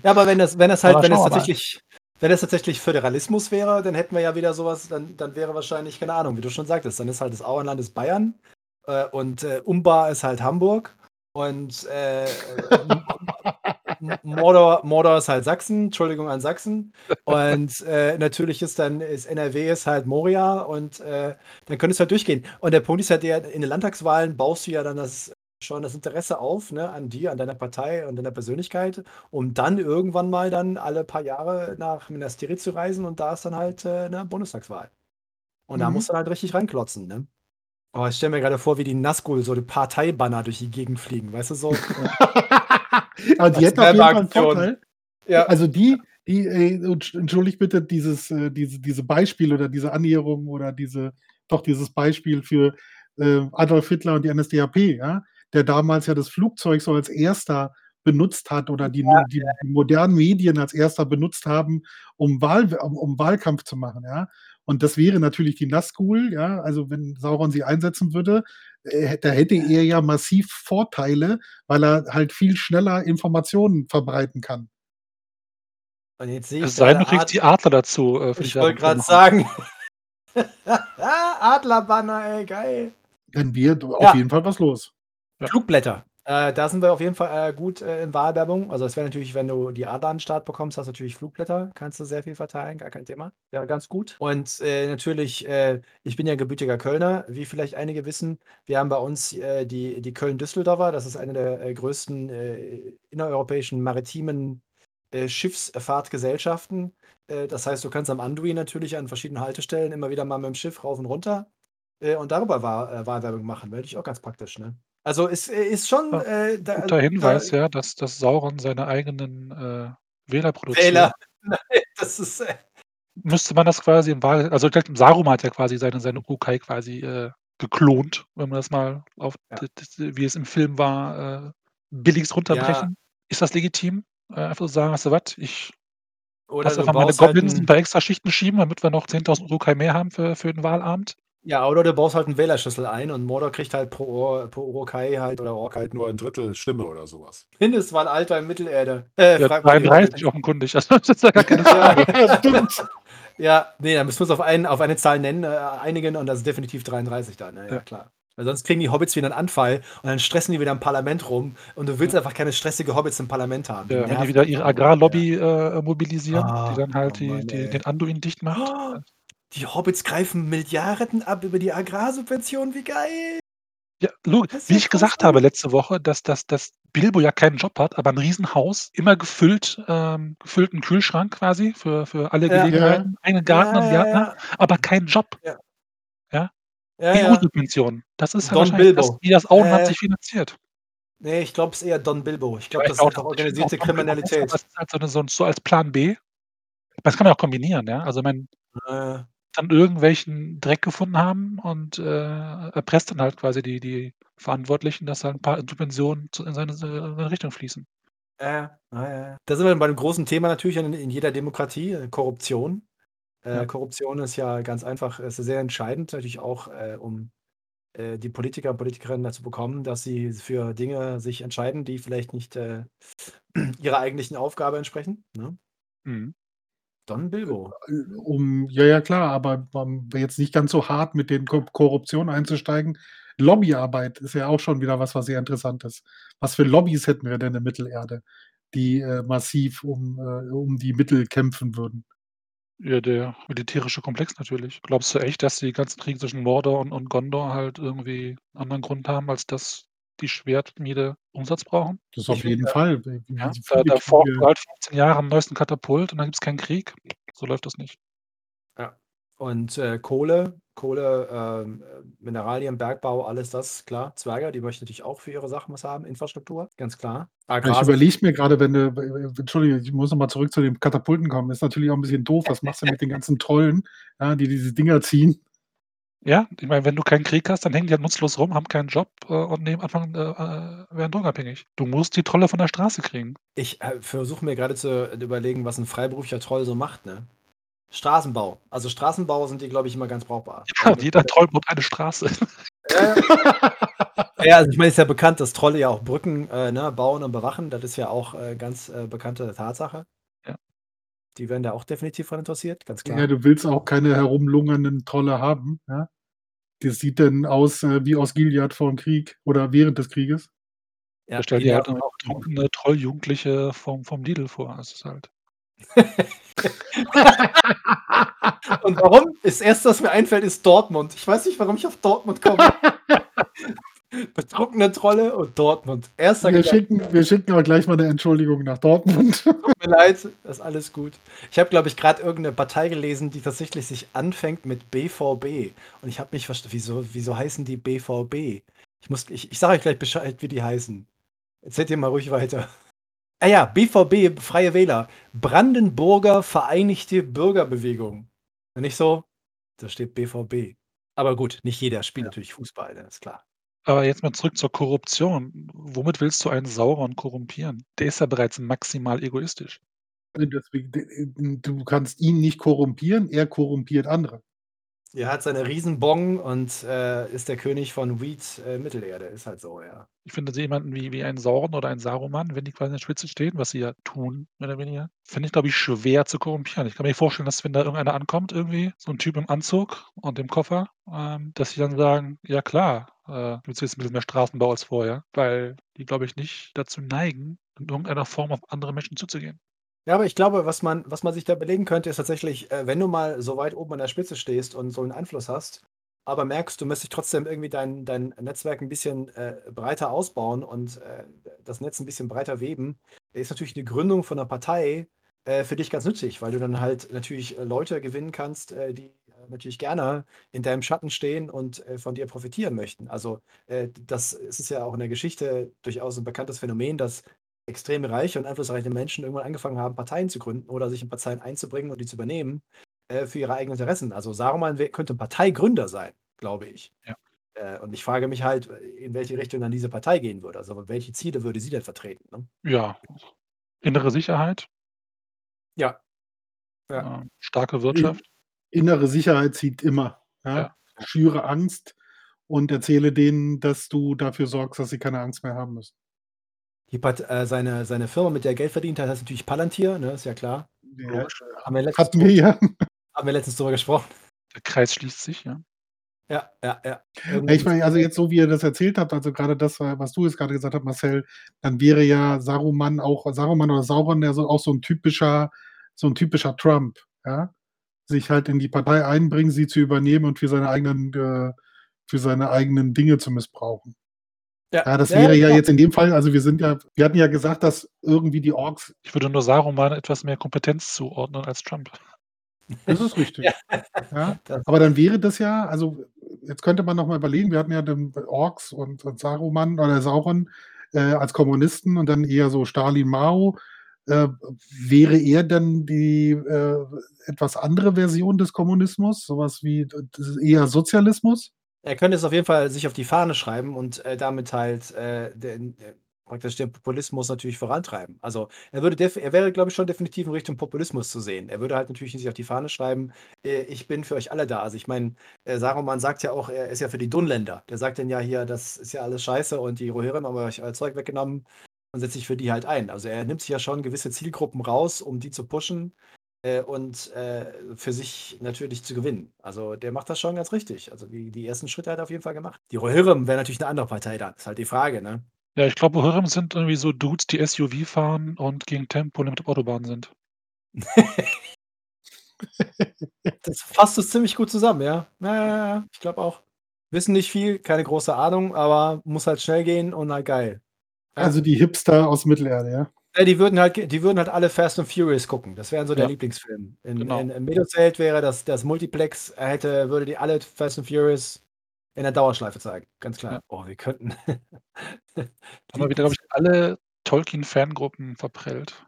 Ja, aber wenn das wenn das halt Aber wenn mal. tatsächlich wenn es tatsächlich Föderalismus wäre, dann hätten wir ja wieder so was dann dann wäre wahrscheinlich, keine Ahnung, wie du schon sagtest, dann ist halt das Auenland ist Bayern, äh, und, äh, Umbar ist halt Hamburg und, äh, Mordor Mordor ist halt Sachsen, Entschuldigung an Sachsen. Und, äh, natürlich ist dann ist NRW ist halt Moria und, äh, dann könnte es halt durchgehen. Und der Punkt ist halt der, in den Landtagswahlen baust du ja dann das schon das Interesse auf, ne, an dir, an deiner Partei und deiner Persönlichkeit, um dann irgendwann mal dann alle paar Jahre nach Minas Tirith zu reisen und da ist dann halt, äh, 'ne Bundestagswahl. Und da Mhm. musst du halt richtig ranklotzen, ne? Oh, ich stelle mir grade vor, wie die Nazgul so die Parteibanner durch die Gegend fliegen, weißt du, so? Aber die hätten auf jeden Fall 'n Werbeaktion. Vorteil. Ja. Also, die die, äh entsch entschuldigt bitte dieses äh, diese diese Beispiel oder diese Annäherung oder diese doch dieses Beispiel für, äh, Adolf Hitler und die NSDAP, ja, der damals ja das Flugzeug so als Erster benutzt hat oder die Ja, die die modernen Medien als Erster benutzt haben, um Wahl um um Wahlkampf zu machen, ja? Und das wäre natürlich die Nazgul, ja? Also, wenn Sauron sie einsetzen würde, da hätte er ja massiv Vorteile, weil er halt viel schneller Informationen verbreiten kann. Und jetzt sehe ich Es sei denn, grade du kriegst Ad die Adler dazu, äh, Ich wollte machen. sagen. Adlerbanner, ey, geil. Dann wird auf Ja. jeden Fall was los. Flugblätter. Äh, da sind wir auf jeden Fall, äh, gut, äh, in Wahlwerbung. Also, das wäre natürlich, wenn du die Adler an 'n Start bekommst, hast du natürlich Flugblätter, kannst du sehr viel verteilen, gar kein Thema. Ja, ganz gut. Und, äh, natürlich, äh, ich bin ja gebürtiger Kölner, wie vielleicht einige wissen. Wir haben bei uns, äh, die die Köln-Düsseldorfer. Das ist eine der, größten, innereuropäischen maritimen, Schiffsfahrtgesellschaften. Das heißt, du kannst am Anduin natürlich an verschiedenen Haltestellen immer wieder mal mit'm Schiff rauf und runter, und darüber Wahl Wahlwerbung machen. Wäre natürlich auch ganz praktisch, ne? Also, ist äh, ist schon, Ja, äh, da guter Hinweis, da ja, dass dass Sauron seine eigenen, äh, Wähler produziert. Wähler. Nein, das ist, äh Müsste man das quasi im Wahl also, ich denke, Saruman hat ja quasi seine seine Urukai quasi, äh, geklont, wenn man das mal auf Ja. wie es im Film war, äh, billigst runterbrechen. Ist das legitim? Einfach so sagen: „Weißt du was, ich Oder lasse du einfach meine halt Goblins 'n 'n paar extra Schichten schieben, damit wir noch 10.000 Uruk-hai mehr haben für für den Wahlabend.“ Ja, oder du baust halt 'n Wählerschlüssel ein und Mordor kriegt halt pro Or pro Uruk-hai halt oder Ork halt Nur 1/3 Stimme oder so was. Mindestwahlalter in Mittelerde. Äh, Ja, Fra 33 offenkundig, also das ist ja gar keine Frage. Ja, stimmt. Ja, ne, da müssen wir uns auf ein auf eine Zahl nennen, äh, einigen und das ist definitiv 33 dann, ja, ja Ja. klar. Weil sonst kriegen die Hobbits wieder 'n Anfall und dann stressen die wieder im Parlament rum und du willst einfach keine stressige Hobbits im Parlament haben. Die Ja, wenn die wieder ihre nur, ja. Agrarlobby, äh, mobilisieren, Ah, die dann halt oh die Mann, die ey. den Anduin dicht macht. Oh, Die Hobbits greifen Milliarden ab über die Agrarsubventionen, wie geil. Ja, Das ist wie ja ich gesagt cool. habe letzte Woche, dass dass dass Bilbo ja keinen Job hat, aber 'n Riesenhaus, immer gefüllt ähm, gefüllten Kühlschrank quasi für für alle Ja. Gelegenheiten, eigenen Garten Ja, und ja, Gärtner, ja. aber keinen Job. Ja. Ja? Ja, ja. EU-Subventionen. Das ist halt Don wahrscheinlich das, Bilbo. wie das Auenland Äh. sich finanziert. Ne, ich glaube, es ist eher Don Bilbo. Ich glaube, Ja, das ist auch, einfach organisierte Kriminalität. es ist halt so so als Plan B. Das kann man auch kombinieren, ja? Also, ich meine Äh. Dann irgendwelchen Dreck gefunden haben und, äh, erpresst dann halt quasi die die Verantwortlichen, dass halt 'n paar Subventionen in seine seine Richtung fließen. Ja, ja, ja. Da sind wir bei dem großen Thema natürlich in in jeder Demokratie, äh, Korruption. Äh, Ja. Korruption ist ja ganz einfach ist sehr entscheidend natürlich auch, äh, um, äh, die Politiker und Politikerinnen dazu bekommen, dass sie für Dinge sich entscheiden, die vielleicht nicht, äh, ihrer eigentlichen Aufgabe entsprechen, ne? Mhm. Don Bilbo. Äh, um ja, ja klar, aber um jetzt nicht ganz so hart mit den Ko Korruption einzusteigen. Lobbyarbeit ist ja auch schon wieder was, was sehr interessant ist. Was für Lobbys hätten wir denn in Mittelerde, die, äh, massiv um äh, um die Mittel kämpfen würden? Ja, der militärische Komplex natürlich. Glaubst du echt, dass die ganzen Kriege zwischen Mordor und und Gondor halt irgendwie 'n anderen Grund haben, als dass die Schwertschmiede Umsatz brauchen? Das auf Ich jeden Fall. Ja, da da halt 15 Jahre am neuesten Katapult und dann gibt's keinen Krieg. So läuft das nicht. Ja. Und, äh, Kohle Kohle, äh, Mineralien, Bergbau, alles das, klar. Zwerge, die möchten natürlich auch für ihre Sachen was haben, Infrastruktur, ganz klar. Ja, ich Agrar überlege mir grade, wenn du Entschuldige, ich muss noch mal zurück zu den Katapulten kommen. Ist natürlich auch 'n bisschen doof. Was machst du mit den ganzen Trollen, ja, die diese Dinger ziehen? Ja, ich meine, wenn du keinen Krieg hast, dann hängen die halt nutzlos rum, haben keinen Job, äh, und nehmen anfangen, äh, äh, werden drogenabhängig. Du musst die Trolle von der Straße kriegen. Ich, äh, versuche mir grade zu überlegen, was 'n freiberuflicher Troll so macht, ne? Straßenbau. Also, Straßenbau sind die, glaube ich, immer ganz brauchbar. Ja, und jeder Troll baut eine Straße. Ja, ja. Also, ich meine, ist ja bekannt, dass Trolle ja auch Brücken, äh, ne, bauen und bewachen. Das ist ja auch, ganz, bekannte Tatsache. Ja. Die werden da auch definitiv dran interessiert, ganz Ja, klar. du willst auch keine herumlungernden Trolle haben, ja? Das sieht dann aus, äh, wie aus Gilead vorm Krieg oder während des Krieges. Ja, Ja, stell die dir halt auch betrunkene Trolljugendliche vom vom Lidl vor. Das ist halt Und warum? Das Erste, was mir einfällt, ist Dortmund. Ich weiß nicht, warum ich auf Dortmund komme. Betrunkene Trolle und Dortmund. Erster Wir Gedanke. schicken wir schicken aber gleich mal 'ne Entschuldigung nach Dortmund. Tut mir leid, das ist alles gut. Ich habe, glaube ich, grad irgend 'ne Partei gelesen, die tatsächlich sich anfängt mit BVB. Und ich habe mich verst wieso wieso heißen die BVB? Ich muss ich ich sage euch gleich Bescheid, wie die heißen. Erzählt ihr mal ruhig weiter. Ah ja, BVB, Freie Wähler, Brandenburger Vereinigte Bürgerbewegung. Nicht so, da steht BVB. Aber gut, nicht jeder spielt Ja. natürlich Fußball, ne, ist klar. Aber jetzt mal zurück zur Korruption. Womit willst du einen Sauron korrumpieren? Der ist ja bereits maximal egoistisch. Deswegen d äh, du kannst ihn nicht korrumpieren, er korrumpiert andere. Er hat seine Riesenbong und, äh, ist der König von Weed, äh, Mittelerde. Ist halt so, ja. Ich finde, jemanden wie wie ein Sauron oder ein Saruman, wenn die quasi an der Spitze stehen, was sie ja tun, mehr oder weniger, finde ich, glaube ich, schwer zu korrumpieren. Ich kann mir vorstellen, dass wenn da irgendeiner ankommt irgendwie, so 'n Typ im Anzug und im Koffer, ähm, dass sie dann sagen: „Ja klar, äh, willst du jetzt 'n bisschen mehr Straßenbau als vorher?“ Weil die, glaube ich, nicht dazu neigen, in irgendeiner Form auf andere Menschen zuzugehen. Ja, aber ich glaube, was man was man sich da überlegen könnte, ist tatsächlich, äh, wenn du mal so weit oben an der Spitze stehst und so 'n Einfluss hast, aber merkst, du müsstest trotzdem irgendwie dein dein Netzwerk 'n bisschen, äh, breiter ausbauen und, äh, das Netz 'n bisschen breiter weben, ist natürlich 'ne Gründung von 'ner Partei, äh, für dich ganz nützlich, weil du dann halt natürlich, äh, Leute gewinnen kannst, äh, die, äh, natürlich gerne in deinem Schatten stehen und, von dir profitieren möchten. Also, das ist ja auch in der Geschichte durchaus 'n bekanntes Phänomen, dass extrem reiche und einflussreiche Menschen irgendwann angefangen haben, Parteien zu gründen oder sich in Parteien einzubringen und die zu übernehmen, äh, für ihre eigenen Interessen. Also, Saruman könnte 'n Parteigründer sein, glaube ich. Ja. Äh, und ich frage mich halt, in welche Richtung dann diese Partei gehen würde. Also welche Ziele würde sie denn vertreten? Ne? Ja, innere Sicherheit, Ja. Ja. äh, starke Wirtschaft. Innere Sicherheit zieht immer. Ja? Ja. Schüre Angst und erzähle denen, dass du dafür sorgst, dass sie keine Angst mehr haben müssen. Die Part äh, seine, seine Firma, mit der er Geld verdient hat, heißt natürlich Palantir, ne? ist ja klar. Ja, Logisch. Haben wir hatten wir ja. Haben wir letztens drüber gesprochen. Der Kreis schließt sich, ja. Ja, ja, ja. Ja, Ich meine, also jetzt so wie ihr das erzählt habt, also gerade das, was du jetzt gerade gesagt hast, Marcel, dann wäre ja Saruman auch, Saruman oder Sauron ja so, auch so ein typischer, so ein typischer Trump, ja. Sich halt in die Partei einbringen, sie zu übernehmen und für seine eigenen, äh, für seine eigenen Dinge zu missbrauchen. Ja, das wäre ja genau. jetzt in dem Fall, also wir sind ja, wir hatten ja gesagt, dass irgendwie die Orks, Ich würde nur Saruman etwas mehr Kompetenz zuordnen als Trump. Das ist richtig. Ja. Das- Aber dann wäre das ja, also jetzt könnte man noch mal überlegen, wir hatten ja den Orks und, und Saruman oder Sauron äh, als Kommunisten und dann eher so Stalin Mao. Äh, wäre er dann die äh, etwas andere Version des Kommunismus, sowas wie eher Sozialismus? Er könnte es auf jeden Fall sich auf die Fahne schreiben und äh, damit halt äh, den, praktisch den Populismus natürlich vorantreiben. Also er würde er wäre, glaube ich, schon definitiv in Richtung Populismus zu sehen. Er würde halt natürlich sich auf die Fahne schreiben, äh, ich bin für euch alle da. Also ich meine, äh, Saruman sagt ja auch, er ist ja für die Dunländer. Der sagt dann ja hier, das ist ja alles scheiße und die Rohirrim haben euch euer Zeug weggenommen und setzt sich für die halt ein. Also er nimmt sich ja schon gewisse Zielgruppen raus, um die zu pushen äh, und äh, für sich natürlich zu gewinnen. Also der macht das schon ganz richtig. Also die, die ersten Schritte hat er auf jeden Fall gemacht. Die Rohirrim wäre natürlich eine andere Partei dann. Ist halt die Frage, ne? Ja, ich glaube, Rohirrim sind irgendwie so Dudes, die SUV fahren und gegen Tempolimit auf Autobahnen sind. Das fasst es ziemlich gut zusammen, ja. Ja, ja, ja. Ich glaube auch. Wissen nicht viel, keine große Ahnung, aber muss halt schnell gehen und halt geil. Ja. Also die Hipster aus Mittelerde, ja. Ja, die würden halt, die würden halt alle Fast and Furious gucken. Das wären so der Ja. Lieblingsfilm. In, Genau. in, in wäre das, das Multiplex, er hätte, würde die alle Fast and Furious in der Dauerschleife zeigen. Ganz klar. Ja. Oh, wir könnten. Haben wir wieder, glaube ich, alle Tolkien-Fangruppen verprellt.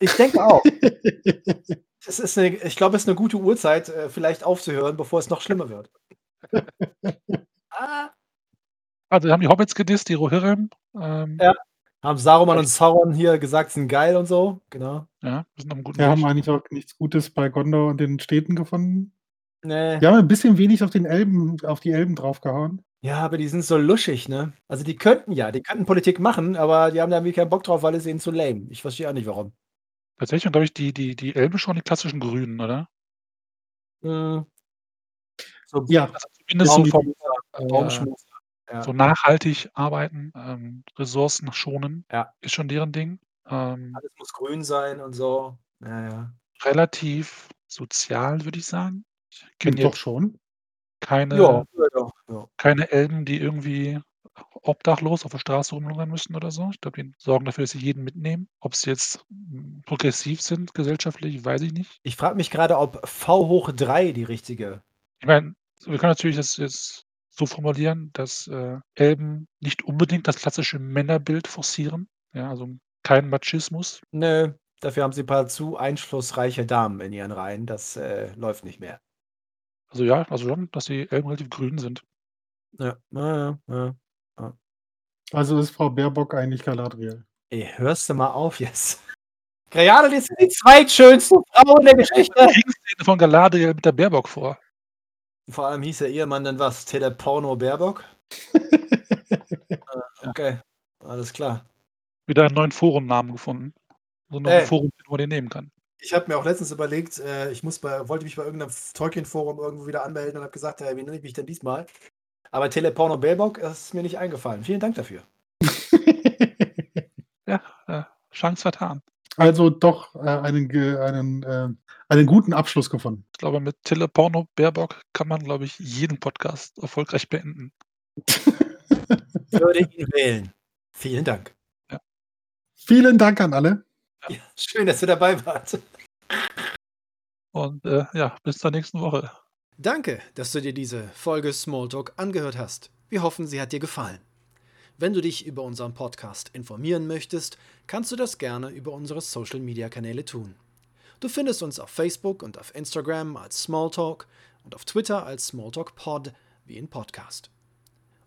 Ich denke auch. Es ist eine, ich glaube, es ist eine gute Uhrzeit, äh, vielleicht aufzuhören, bevor es noch schlimmer wird. ah, Also, wir haben die Hobbits gedisst, die Rohirrim. Ähm, Ja. haben Saruman und Sauron hier gesagt, sind geil und so. Genau. ja, wir sind einem guten Wir haben eigentlich auch nichts Gutes bei Gondor und den Städten gefunden. Nee. Wir haben ein bisschen wenig auf den Elben, auf die Elben draufgehauen. Ja, aber die sind so luschig, ne? Also die könnten ja, die könnten Politik machen, aber die haben da irgendwie keinen Bock drauf, weil es ihnen zu lame. Ich verstehe auch nicht warum. Tatsächlich, glaube ich, die, die, die Elben schon die klassischen Grünen, oder? Hm. So Ja, Also zumindest so vom äh. Ja. so nachhaltig arbeiten, ähm, Ressourcen schonen, Ja. ist schon deren Ding. Ähm, Alles muss grün sein und so. Ja, ja. relativ sozial, würde ich sagen. Ich kenne doch schon. keine, Ja, ja, ja, ja. keine Elben, die irgendwie obdachlos auf der Straße rumlungern müssen oder so. Ich glaube, die sorgen dafür, dass sie jeden mitnehmen. Ob sie jetzt mm, progressiv sind gesellschaftlich, weiß ich nicht. Ich frage mich gerade, ob V hoch 3 die richtige. Ich meine, wir können natürlich das jetzt so formulieren, dass äh, Elben nicht unbedingt das klassische Männerbild forcieren. Ja, also kein Machismus. Nö, dafür haben sie ein paar zu einflussreiche Damen in ihren Reihen. Das äh, läuft nicht mehr. Also ja, also schon, dass die Elben relativ grün sind. Ja, ja, ja. Also ist Frau Baerbock eigentlich Galadriel. Ey, hörst du mal auf jetzt. Gerade ist die zweitschönste Frau in der Geschichte. Szene von Galadriel mit der Baerbock vor. Vor allem hieß der Ehemann dann was? Teleporno Baerbock? Okay, alles klar. Wieder einen neuen Forumnamen gefunden. So ein Ey. Forum, wo man den nehmen kann. Ich habe mir auch letztens überlegt, äh, ich muss bei, wollte mich bei irgendeinem Tolkien-Forum irgendwo wieder anmelden und habe gesagt, hey, wie nenne ich mich denn diesmal? Aber Teleporno Baerbock ist mir nicht eingefallen. Vielen Dank dafür. Ja, äh, Chance vertan. Also doch äh, einen, einen, äh, einen guten Abschluss gefunden. Ich glaube, mit Teleporno Baerbock kann man, glaube ich, jeden Podcast erfolgreich beenden. Würde ihn wählen. Vielen Dank. Vielen Dank an alle. Ja, schön, dass ihr dabei wart. Und äh, ja, bis zur nächsten Woche. Danke, dass du dir diese Folge Smalltalk angehört hast. Wir hoffen, sie hat dir gefallen. Wenn du dich über unseren Podcast informieren möchtest, kannst du das gerne über unsere Social-Media-Kanäle tun. Du findest uns auf Facebook und auf Instagram als Smalltalk und auf Twitter als Smalltalk Pod wie in Podcast.